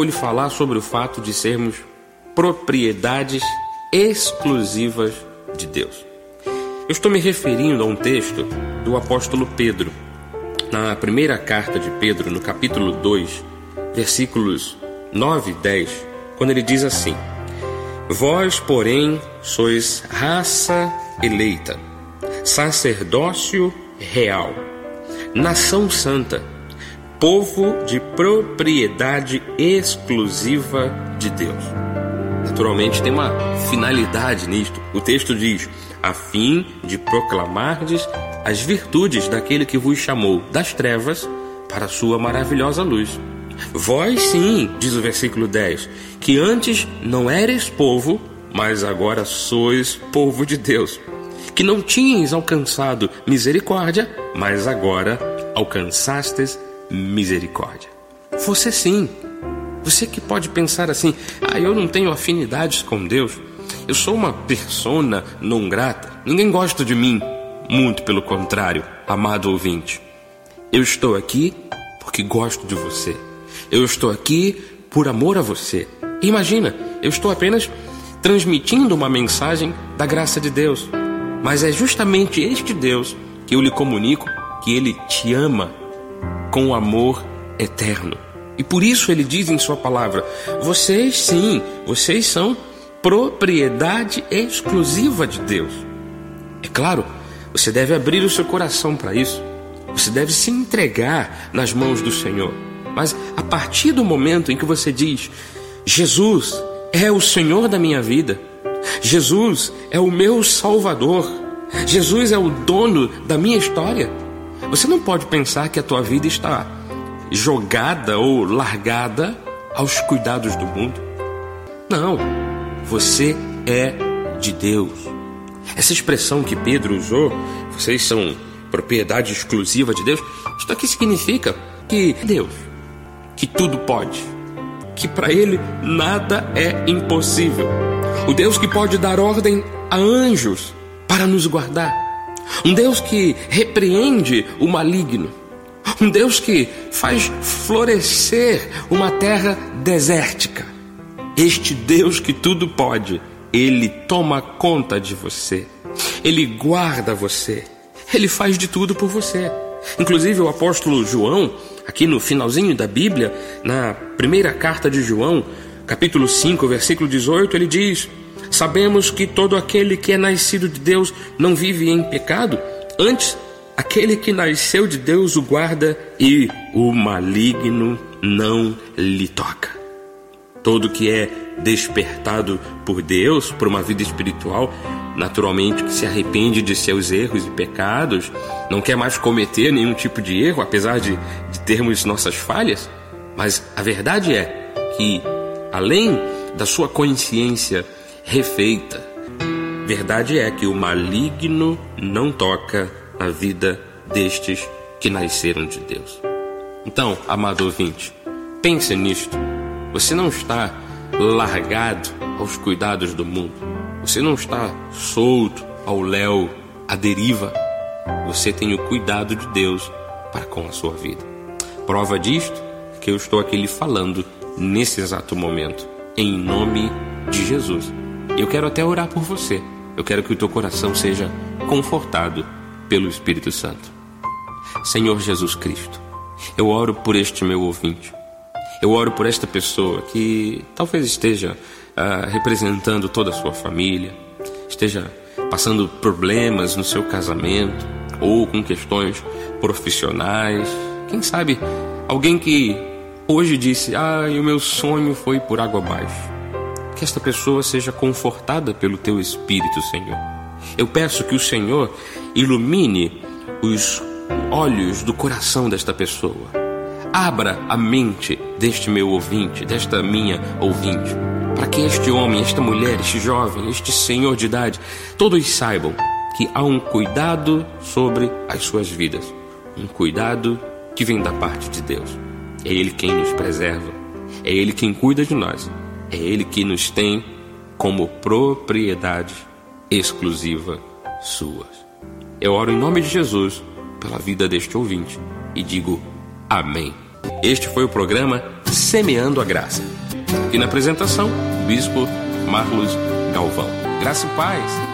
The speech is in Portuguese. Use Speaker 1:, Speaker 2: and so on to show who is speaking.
Speaker 1: vou lhe falar sobre o fato de sermos propriedades exclusivas de Deus. Eu estou me referindo a um texto do apóstolo Pedro, na primeira carta de Pedro, no capítulo 2, versículos 9 e 10, quando ele diz assim: Vós, porém, sois raça eleita, sacerdócio real, nação santa, povo de propriedade exclusiva de Deus. Naturalmente tem uma finalidade nisto. O texto diz: a fim de proclamardes as virtudes daquele que vos chamou das trevas para a sua maravilhosa luz. Vós sim, diz o versículo 10, que antes não eres povo, mas agora sois povo de Deus. Que não tinhas alcançado misericórdia, mas agora alcançastes misericórdia. Você sim. Você que pode pensar assim: ah, eu não tenho afinidades com Deus. Eu sou uma persona não grata. Ninguém gosta de mim. Muito pelo contrário, amado ouvinte. Eu estou aqui porque gosto de você. Eu estou aqui por amor a você. Imagina, eu estou apenas transmitindo uma mensagem da graça de Deus. Mas é justamente este Deus que eu lhe comunico que ele te ama com o amor eterno. E por isso ele diz em sua palavra: vocês sim, vocês são propriedade exclusiva de Deus. É claro, você deve abrir o seu coração para isso. Você deve se entregar nas mãos do Senhor. Mas a partir do momento em que você diz: Jesus é o Senhor da minha vida, Jesus é o meu Salvador, Jesus é o dono da minha história, você não pode pensar que a tua vida está jogada ou largada aos cuidados do mundo. Não, você é de Deus. Essa expressão que Pedro usou, vocês são propriedade exclusiva de Deus, isso aqui significa que Deus, que tudo pode, que para Ele nada é impossível. O Deus que pode dar ordem a anjos para nos guardar. Um Deus que repreende o maligno. Um Deus que faz florescer uma terra desértica. Este Deus que tudo pode, ele toma conta de você. Ele guarda você. Ele faz de tudo por você. Inclusive o apóstolo João, aqui no finalzinho da Bíblia, na primeira carta de João, capítulo 5, versículo 18, ele diz: Sabemos que todo aquele que é nascido de Deus não vive em pecado, antes, aquele que nasceu de Deus o guarda e o maligno não lhe toca. Todo que é despertado por Deus, por uma vida espiritual, naturalmente que se arrepende de seus erros e pecados, não quer mais cometer nenhum tipo de erro, apesar de, de termos nossas falhas, mas a verdade é que, além da sua consciência refeita. Verdade é que o maligno não toca na vida destes que nasceram de Deus. Então, amado ouvinte, pense nisto. Você não está largado aos cuidados do mundo. Você não está solto ao léu, à deriva. Você tem o cuidado de Deus para com a sua vida. Prova disto que eu estou aqui lhe falando nesse exato momento, em nome de Jesus. Eu quero até orar por você. Eu quero que o teu coração seja confortado pelo Espírito Santo. Senhor Jesus Cristo, eu oro por este meu ouvinte. Eu oro por esta pessoa que talvez esteja uh, representando toda a sua família, esteja passando problemas no seu casamento ou com questões profissionais. Quem sabe alguém que hoje disse: Ah, o meu sonho foi por água abaixo que esta pessoa seja confortada pelo teu Espírito, Senhor. Eu peço que o Senhor ilumine os olhos do coração desta pessoa. Abra a mente deste meu ouvinte, desta minha ouvinte, para que este homem, esta mulher, este jovem, este senhor de idade, todos saibam que há um cuidado sobre as suas vidas, um cuidado que vem da parte de Deus. É Ele quem nos preserva, é Ele quem cuida de nós é Ele que nos tem como propriedade exclusiva suas. Eu oro em nome de Jesus pela vida deste ouvinte e digo amém. Este foi o programa Semeando a Graça. E na apresentação, Bispo Marlos Galvão. Graça e paz.